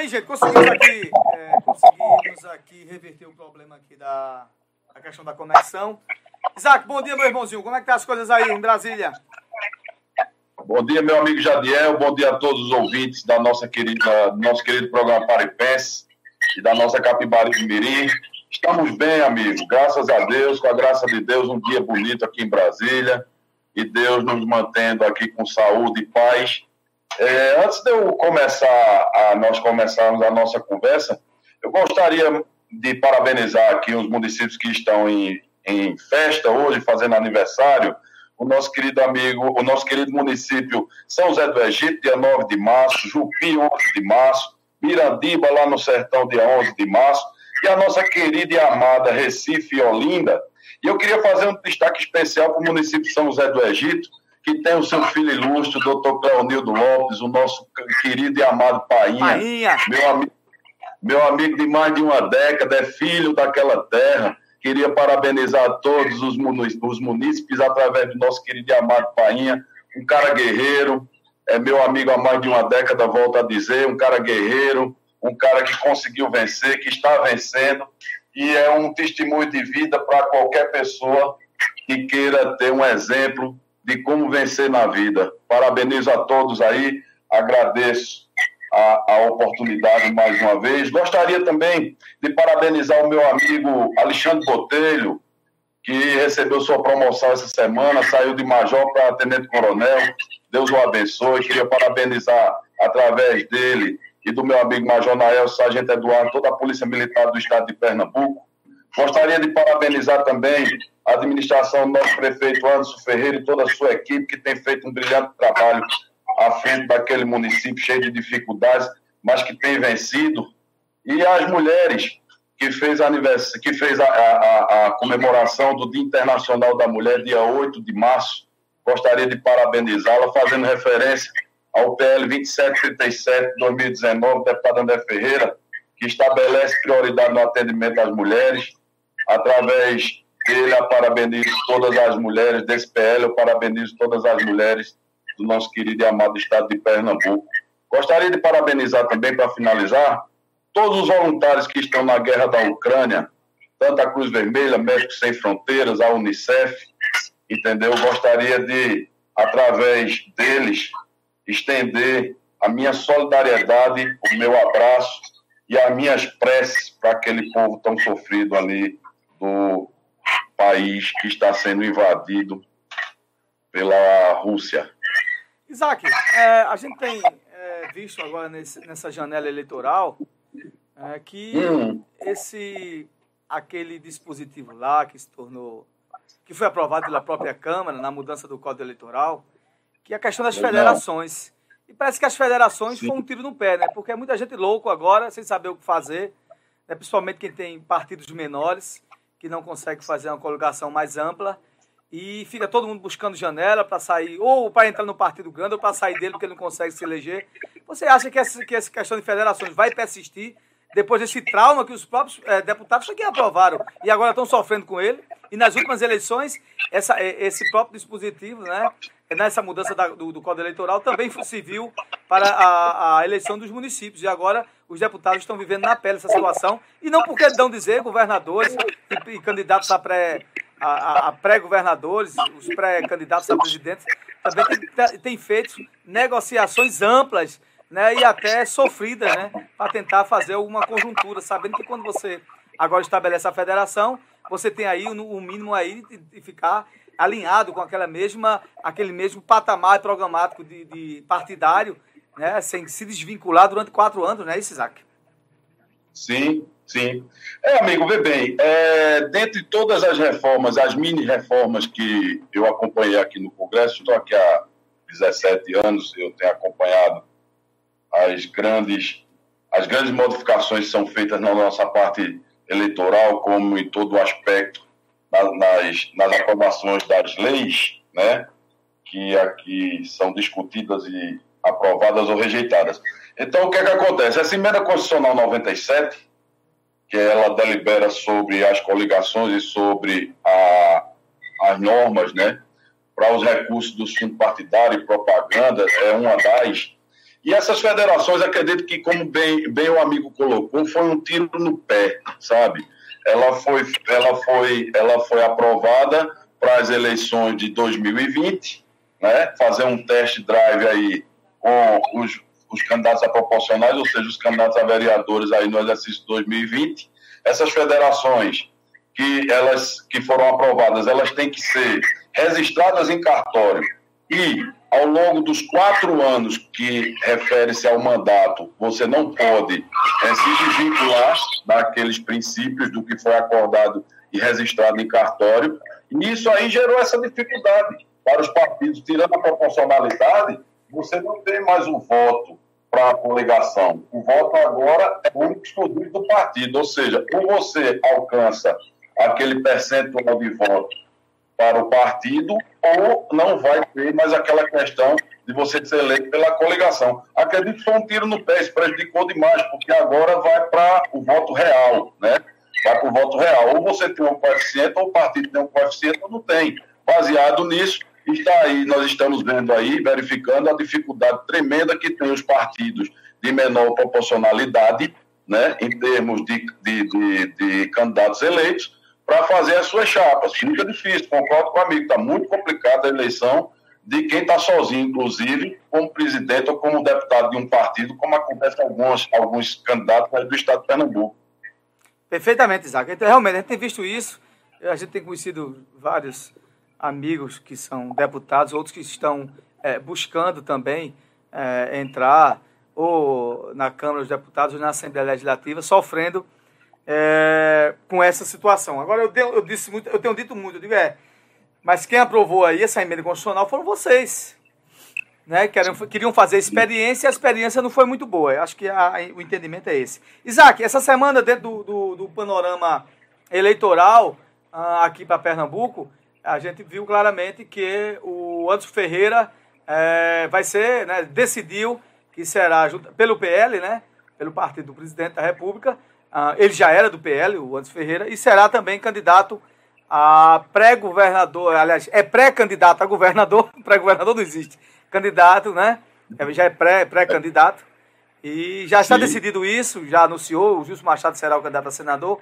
Bem, gente, conseguimos aqui, é, conseguimos aqui reverter o problema aqui da, da questão da conexão. Isaac, bom dia, meu irmãozinho. Como é que tá as coisas aí em Brasília? Bom dia, meu amigo Jadiel. Bom dia a todos os ouvintes da nossa querida, nosso querido programa Paripense e da nossa Capibari de Mirim. Estamos bem, amigo. Graças a Deus, com a graça de Deus, um dia bonito aqui em Brasília. E Deus nos mantendo aqui com saúde e paz. É, antes de eu começar, a nós começarmos a nossa conversa, eu gostaria de parabenizar aqui os municípios que estão em, em festa hoje, fazendo aniversário. O nosso querido amigo, o nosso querido município São José do Egito, dia 9 de março, Jupi, 11 de março, Mirandiba, lá no Sertão, dia 11 de março, e a nossa querida e amada Recife Olinda. E eu queria fazer um destaque especial para o município São José do Egito, que tem o seu filho ilustre, o doutor Cleonildo Lopes, o nosso querido e amado Painha, Painha. Meu, amigo, meu amigo de mais de uma década, é filho daquela terra. Queria parabenizar todos os munícipes através do nosso querido e amado Painha, um cara guerreiro, é meu amigo há mais de uma década, volto a dizer, um cara guerreiro, um cara que conseguiu vencer, que está vencendo, e é um testemunho de vida para qualquer pessoa que queira ter um exemplo de como vencer na vida. Parabenizo a todos aí, agradeço a, a, oportunidade mais uma vez. Gostaria também de parabenizar o meu amigo Alexandre Botelho, que recebeu sua promoção essa semana, saiu de major para tenente coronel. Deus o abençoe. Queria parabenizar através dele e do meu amigo Major Nael, Sargento Eduardo, toda a Polícia Militar do Estado de Pernambuco. Gostaria de parabenizar também a administração do nosso prefeito Anderson Ferreira e toda a sua equipe, que tem feito um brilhante trabalho à frente daquele município cheio de dificuldades, mas que tem vencido. E as mulheres, que fez, aniversário, que fez a, a, a comemoração do Dia Internacional da Mulher, dia 8 de março. Gostaria de parabenizá-la, fazendo referência ao PL 2737 de 2019, deputado André Ferreira, que estabelece prioridade no atendimento às mulheres. Através eu parabenizo todas as mulheres desse PL, eu parabenizo todas as mulheres do nosso querido e amado estado de Pernambuco. Gostaria de parabenizar também, para finalizar, todos os voluntários que estão na guerra da Ucrânia, tanto a Cruz Vermelha, Médicos Sem Fronteiras, a Unicef, entendeu? Gostaria de, através deles, estender a minha solidariedade, o meu abraço e as minhas preces para aquele povo tão sofrido ali do país que está sendo invadido pela Rússia. Isaac, é, a gente tem é, visto agora nesse, nessa janela eleitoral é, que hum. esse aquele dispositivo lá que se tornou que foi aprovado pela própria Câmara na mudança do Código Eleitoral, que é a questão das federações. E parece que as federações Sim. foi um tiro no pé, né? Porque é muita gente louco agora, sem saber o que fazer, né? principalmente quem tem partidos menores, que não consegue fazer uma coligação mais ampla. E fica todo mundo buscando janela para sair, ou para entrar no partido grande, ou para sair dele porque ele não consegue se eleger. Você acha que essa, que essa questão de federações vai persistir depois desse trauma que os próprios é, deputados aqui aprovaram e agora estão sofrendo com ele? E nas últimas eleições, essa, esse próprio dispositivo, né, nessa mudança da, do, do Código Eleitoral, também se viu para a, a, eleição dos municípios. E agora os deputados estão vivendo na pele essa situação. E não porque dão dizer, governadores e, e candidatos a pré a, a pré-governadores, os pré-candidatos a presidentes, também têm tem feito negociações amplas né, e até sofridas né, para tentar fazer alguma conjuntura, sabendo que quando você agora estabelece a federação, você tem aí o um mínimo aí de ficar alinhado com aquela mesma, aquele mesmo patamar programático de, de partidário, né, sem se desvincular durante quatro anos, não é isso, Isaac? Sim, sim. É, amigo, vê bem, é, dentre todas as reformas, as mini-reformas que eu acompanhei aqui no Congresso, estou aqui há 17 anos, eu tenho acompanhado as grandes, as grandes modificações que são feitas na nossa parte eleitoral, como em todo o aspecto nas, nas aprovações das leis, né, que aqui são discutidas e aprovadas ou rejeitadas. Então, o que é que acontece? Essa emenda constitucional 97, que ela delibera sobre as coligações e sobre a, as normas, né, para os recursos do fundo partidário e propaganda, é uma das. E essas federações, acredito que, como bem, bem o amigo colocou, foi um tiro no pé, sabe? Ela foi, ela foi, ela foi aprovada para as eleições de 2020, né? fazer um test drive aí com os, os candidatos a proporcionais, ou seja, os candidatos a vereadores aí no exercício 2020. Essas federações que elas que foram aprovadas, elas têm que ser registradas em cartório e ao longo dos quatro anos que refere-se ao mandato, você não pode é, se desvincular daqueles princípios do que foi acordado e registrado em cartório. E isso aí gerou essa dificuldade para os partidos. Tirando a proporcionalidade, você não tem mais o voto para a coligação. O voto agora é o único exclusivo do partido, ou seja, ou você alcança aquele percentual de voto para o partido ou não vai ter mais aquela questão de você ser eleito pela coligação. Acredito que foi um tiro no pé, isso prejudicou demais, porque agora vai para o voto real, né? Vai para o voto real. Ou você tem um coeficiente, ou o partido tem um coeficiente, ou não tem. Baseado nisso, está aí, nós estamos vendo aí, verificando a dificuldade tremenda que tem os partidos de menor proporcionalidade, né, em termos de, de, de, de candidatos eleitos, para fazer as suas chapas. Fica difícil, concordo com o amigo, está muito complicada a eleição de quem está sozinho, inclusive, como presidente ou como deputado de um partido, como acontece com alguns, alguns candidatos do estado de Pernambuco. Perfeitamente, Isaac. Então, realmente, a gente tem visto isso, a gente tem conhecido vários amigos que são deputados, outros que estão é, buscando também é, entrar ou na Câmara dos Deputados ou na Assembleia Legislativa, sofrendo é, com essa situação. Agora, eu, eu, disse muito, eu tenho dito muito, eu digo, é, mas quem aprovou aí essa emenda constitucional foram vocês. Né? Queriam, queriam fazer experiência e a experiência não foi muito boa. Acho que a, o entendimento é esse. Isaac, essa semana, dentro do, do, do panorama eleitoral uh, aqui para Pernambuco, a gente viu claramente que o Anderson Ferreira é, vai ser, né, decidiu que será pelo PL, né, pelo partido do presidente da República, Uh, ele já era do PL, o Anderson Ferreira, e será também candidato a pré-governador, aliás, é pré-candidato a governador, pré-governador não existe, candidato, né? É, já é pré-candidato. Pré e já está Sim. decidido isso, já anunciou, o Gilson Machado será o candidato a senador.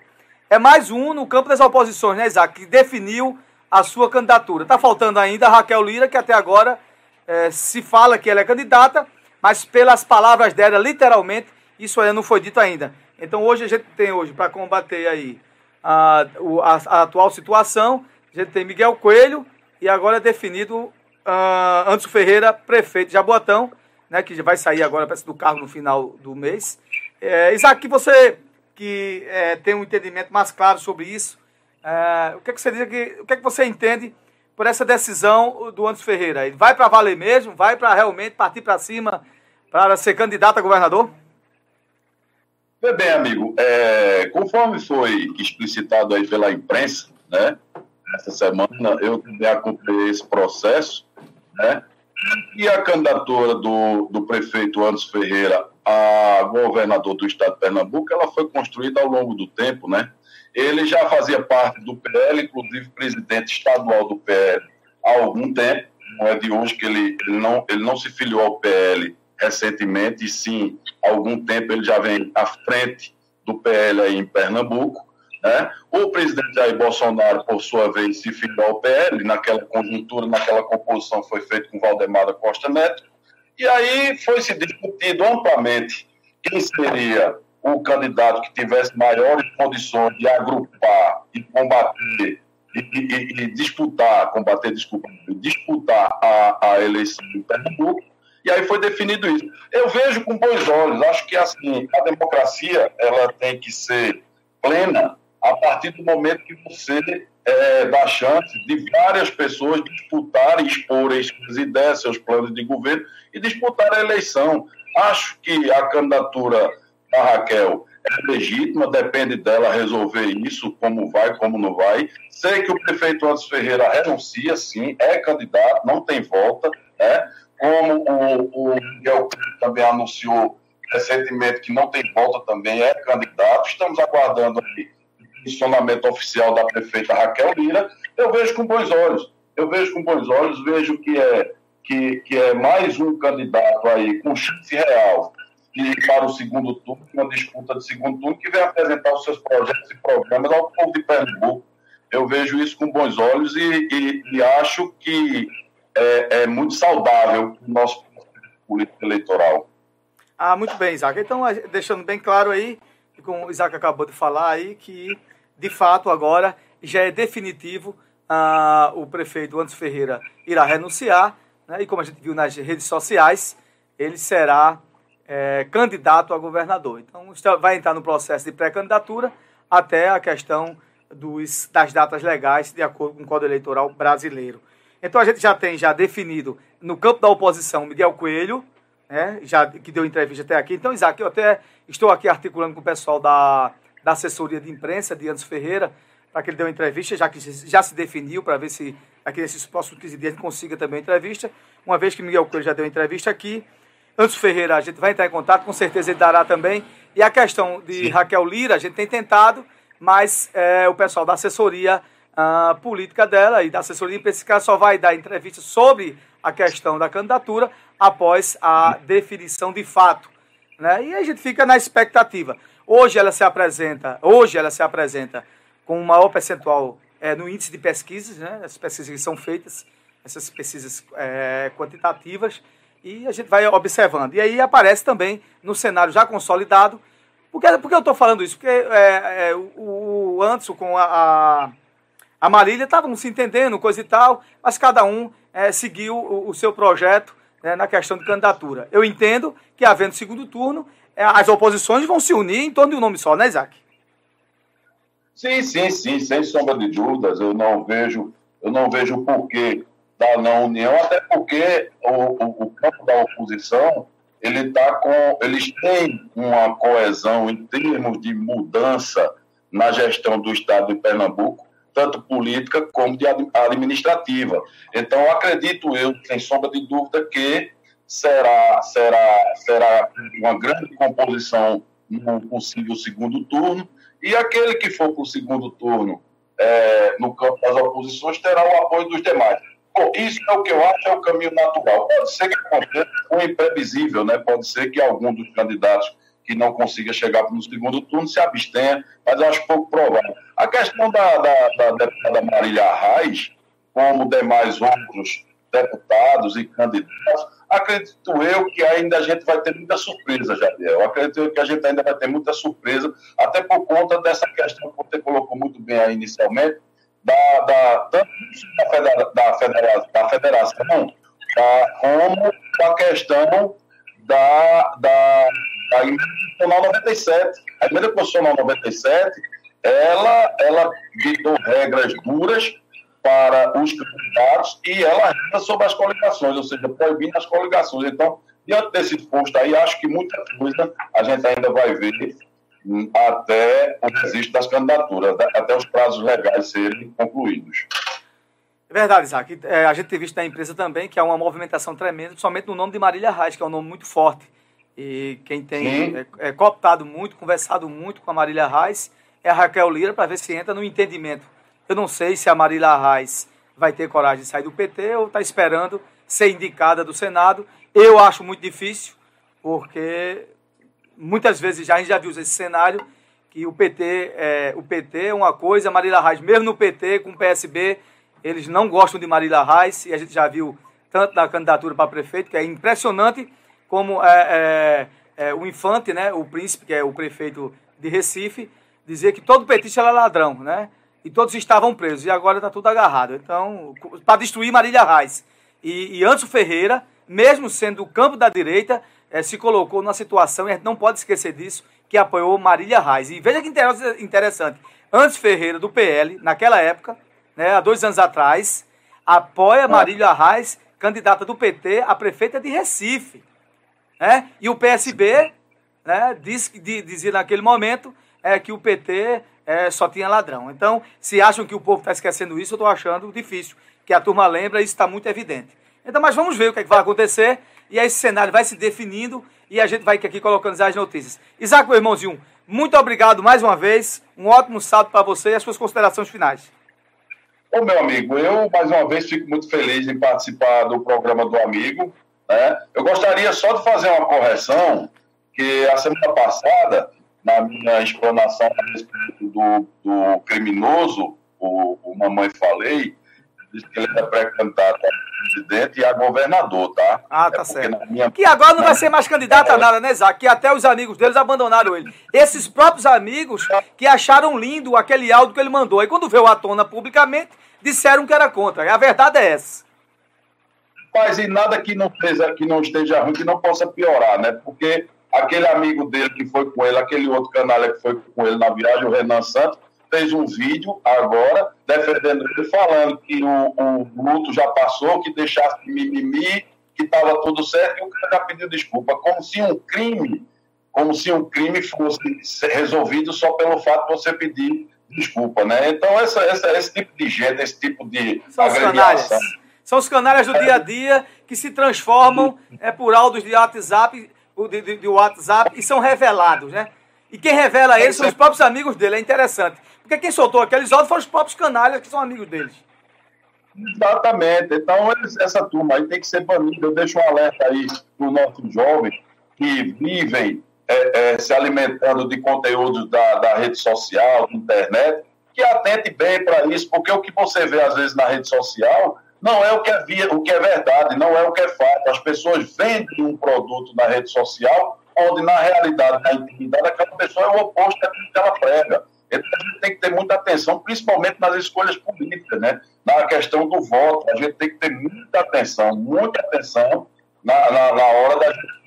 É mais um no campo das oposições, né, Isaac, que definiu a sua candidatura. Está faltando ainda a Raquel Lira, que até agora é, se fala que ela é candidata, mas pelas palavras dela, literalmente, isso ainda não foi dito ainda. Então hoje a gente tem hoje para combater aí a, a, a, atual situação, a gente tem Miguel Coelho e agora é definido uh, Anderson Ferreira, prefeito de Jaboatão, né, que vai sair agora do cargo no final do mês. É, Isaac, que você que é, tem um entendimento mais claro sobre isso, é, o que, é que você diz o que, é que você entende por essa decisão do Anderson Ferreira? Ele vai para valer mesmo? Vai para realmente partir para cima para ser candidato a governador? Bem, amigo, é, conforme foi explicitado aí pela imprensa, né, essa semana, eu também acompanhei esse processo, né, e a candidatura do, do prefeito Anderson Ferreira a governador do estado de Pernambuco, ela foi construída ao longo do tempo, né? Ele já fazia parte do PL, inclusive presidente estadual do PL há algum tempo, não é de hoje que ele, ele, não, ele não se filiou ao PL recentemente, e sim, há algum tempo ele já vem à frente do PL aí em Pernambuco. Né? O presidente Jair Bolsonaro, por sua vez, se filiou ao PL, naquela conjuntura, naquela composição foi feito com Valdemar da Costa Neto, e aí foi se discutido amplamente quem seria o candidato que tivesse maiores condições de agrupar e combater e, e, e disputar, combater, desculpa, disputar a, a eleição em Pernambuco, e aí foi definido isso. Eu vejo com bons olhos, acho que assim, a democracia ela tem que ser plena a partir do momento que você é, dá chance de várias pessoas disputarem, exporem suas ideias, seus planos de governo e disputar a eleição. Acho que a candidatura da Raquel é legítima, depende dela resolver isso, como vai, como não vai. Sei que o prefeito Anderson Ferreira renuncia, sim, é candidato, não tem volta, né? como o, o Miguel também anunciou recentemente que não tem volta também, é candidato. Estamos aguardando o posicionamento oficial da prefeita Raquel Lira. Eu vejo com bons olhos. Eu vejo com bons olhos, vejo que é, que, que é mais um candidato aí com chance real para o segundo turno, uma disputa de segundo turno, que vem apresentar os seus projetos e programas ao povo de Pernambuco. Eu vejo isso com bons olhos e, e, e acho que é, é, muito saudável o nosso político eleitoral. Ah, muito bem, Isaac. Então, deixando bem claro aí, como o Isaac acabou de falar aí, que de fato agora já é definitivo ah, o prefeito Anderson Ferreira irá renunciar, né, e como a gente viu nas redes sociais, ele será é, candidato a governador. Então, vai entrar no processo de pré-candidatura até a questão dos, das datas legais de acordo com o Código Eleitoral brasileiro. Então, a gente já tem já definido no campo da oposição Miguel Coelho, né, já, que deu entrevista até aqui. Então, Isaac, eu até estou aqui articulando com o pessoal da, da assessoria de imprensa de Anderson Ferreira, para que ele dê uma entrevista, já que já se definiu, para ver se aqui nesses próximos 15 dias ele consiga também uma entrevista. Uma vez que Miguel Coelho já deu entrevista aqui, Anderson Ferreira, a gente vai entrar em contato, com certeza ele dará também. E a questão de Sim. Raquel Lira, a gente tem tentado, mas é, o pessoal da assessoria uh, política dela e da assessoria de imprensa só vai dar entrevista sobre a questão da candidatura após a definição de fato. Né? E a gente fica na expectativa. Hoje ela se apresenta, hoje ela se apresenta com um maior percentual é, no índice de pesquisas, né? as pesquisas que são feitas, essas pesquisas é, quantitativas, e a gente vai observando. E aí aparece também no cenário já consolidado. Por que, por que eu estou falando isso? Porque é, é, o, o Anderson com a, a, Marília estavam se entendendo, coisa e tal, mas cada um é, seguiu o, o, seu projeto né, na questão de candidatura. Eu entendo que, havendo segundo turno, é, as oposições vão se unir em torno de um nome só, né, Isaac? Sim, sim, sim, sem sombra de dúvidas. Eu não vejo, eu não vejo porquê da não união, até porque o, o, o campo da oposição ele tá com, eles têm uma coesão em termos de mudança na gestão do Estado de Pernambuco tanto política como de administrativa. Então, acredito eu, sem sombra de dúvida, que será, será, será uma grande composição no possível segundo turno, e aquele que for para o segundo turno é, no campo das oposições terá o apoio dos demais. Isso é o que eu acho é o caminho natural. Pode ser que aconteça o imprevisível, né? pode ser que algum dos candidatos que não consiga chegar no segundo turno se abstenha, mas eu acho pouco provável. A questão da, da, da deputada Marília Arraes, como demais outros deputados e candidatos, acredito eu que ainda a gente vai ter muita surpresa, Jadiel. Acredito que a gente ainda vai ter muita surpresa, até por conta dessa questão que você colocou muito bem aí inicialmente, da, da, da, federa, da, federa, da federação, tá, como a questão da, da a emenda constitucional 97. A emenda constitucional 97, ela, ela ditou regras duras para os candidatos e ela regra sobre as coligações, ou seja, proibindo as coligações. Então, diante desse posto aí, acho que muita coisa a gente ainda vai ver até o registro das candidaturas, até os prazos legais serem concluídos. É verdade, Isaac. É, a gente tem visto na empresa também que há uma movimentação tremenda, somente no nome de Marília Reis, que é um nome muito forte. E quem tem é, é, cooptado muito, conversado muito com a Marília Reis é a Raquel Lira para ver se entra no entendimento. Eu não sei se a Marília Reis vai ter coragem de sair do PT ou está esperando ser indicada do Senado. Eu acho muito difícil, porque muitas vezes já a gente já viu esse cenário que o PT é, o PT é uma coisa, Marília Reis, mesmo no PT, com o PSB, eles não gostam de Marília Reis, e a gente já viu tanto da candidatura para prefeito, que é impressionante como é, é, é, o Infante, né, o príncipe, que é o prefeito de Recife, dizia que todo petista era ladrão, né? E todos estavam presos, e agora está tudo agarrado. Então, para destruir Marília Reis. E, e Anso Ferreira, mesmo sendo o campo da direita, é, se colocou numa situação, e a gente não pode esquecer disso, que apoiou Marília Reis. E veja que interessante, Anso Ferreira, do PL, naquela época, né, há dois anos atrás, apoia Marília Reis, candidata do PT a prefeita de Recife. Né? E o PSB né, disse, dizia naquele momento é, que o PT é, só tinha ladrão. Então, se acham que o povo está esquecendo isso, eu estou achando difícil. Que a turma lembra, isso está muito evidente. Então, mas vamos ver o que, é que vai acontecer. E esse cenário vai se definindo e a gente vai aqui colocando as notícias. Isaac, meu irmãozinho, muito obrigado mais uma vez. Um ótimo sábado para você e as suas considerações finais. Ô, meu amigo, eu, mais uma vez, fico muito feliz em participar do programa do amigo. Né? Eu gostaria só de fazer uma correção, que a semana passada, na minha explanação a respeito do, do criminoso, o, o Mamãe Falei, disse que ele é pré-candidato a presidente e a governador, tá? Ah, tá é certo. Minha... Que agora não vai ser mais candidato a nada, né, Zac? Que até os amigos deles abandonaram ele. Esses próprios amigos que acharam lindo aquele áudio que ele mandou. Aí quando veio à tona publicamente, disseram que era contra. E a verdade é essa. Mas e nada que não, esteja, que não esteja ruim, que não possa piorar, né? Porque aquele amigo dele que foi com ele, aquele outro canalha que foi com ele na viagem, o Renan Santos, fez um vídeo agora defendendo ele, falando que o, o luto já passou, que deixasse de mimimi, que estava tudo certo, e o cara já pediu desculpa, como se um crime, como se um crime fosse resolvido só pelo fato de você pedir desculpa, né? Então, essa, essa, esse tipo de gente, esse tipo de São agremiação... São os canalhas do dia a dia que se transformam é, por áudios de WhatsApp, de, de, de WhatsApp e são revelados, né? E quem revela eles são os próprios amigos dele, é interessante. Porque quem soltou aqueles áudios foram os próprios canalhas que são amigos deles. Exatamente. Então, eles, essa turma aí tem que ser banida. Eu deixo um alerta aí para os nossos jovens que vivem é, é, se alimentando de conteúdos da, da rede social, da internet, que atente bem para isso, porque o que você vê às vezes na rede social não é o que é, via, o que é verdade, não é o que é fato. As pessoas vendem um produto na rede social, onde na realidade, na intimidade, aquela pessoa é o oposto daquilo que ela prega. Então, a gente tem que ter muita atenção, principalmente nas escolhas políticas, né? na questão do voto. A gente tem que ter muita atenção, muita atenção na, na, na hora da gente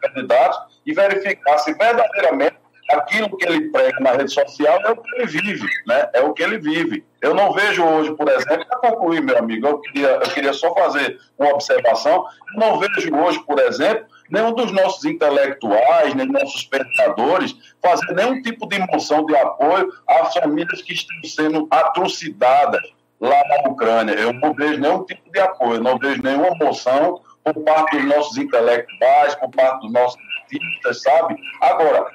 candidatos e verificar se verdadeiramente aquilo que ele prega na rede social é o que ele vive, né? É o que ele vive. Eu não vejo hoje, por exemplo, para concluir, meu amigo, eu queria, eu queria só fazer uma observação. Eu não vejo hoje, por exemplo, nenhum dos nossos intelectuais, nem nossos pensadores, fazer nenhum tipo de moção de apoio às famílias que estão sendo atrocidades lá na Ucrânia. Eu não vejo nenhum tipo de apoio, não vejo nenhuma moção por parte dos nossos intelectuais, por parte dos nossos artistas, sabe? Agora,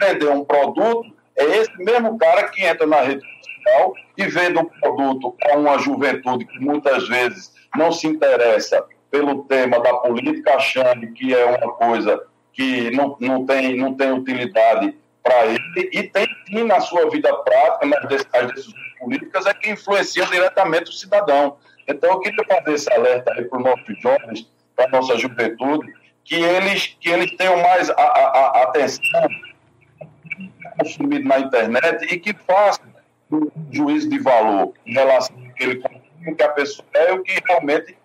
vender um produto, é esse mesmo cara que entra na rede social e vende um produto a uma juventude que muitas vezes não se interessa pelo tema da política, achando que é uma coisa que não, não, tem, não tem utilidade para ele, e tem sim na sua vida prática, nas decisões políticas, é que influencia diretamente o cidadão. Então, eu queria fazer esse alerta aí para os nossos jovens, para a nossa juventude, que eles, que eles tenham mais a, a, a atenção consumido na internet e que façam um juízo de valor em relação ao que que a pessoa é o que realmente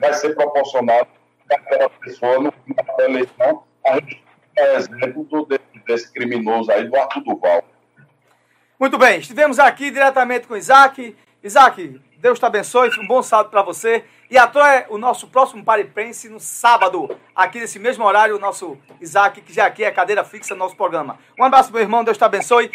vai ser proporcionado àquela pessoa da eleição, a gente é exemplo do, desse criminoso aí, do Arthur Duval. Muito bem, estivemos aqui diretamente com Isaac. Isaac, Deus te abençoe, um bom sábado para você. E até o nosso próximo Paripense no sábado, aqui nesse mesmo horário, o nosso Isaac, que já aqui é cadeira fixa no nosso programa. Um abraço, meu irmão, Deus te abençoe.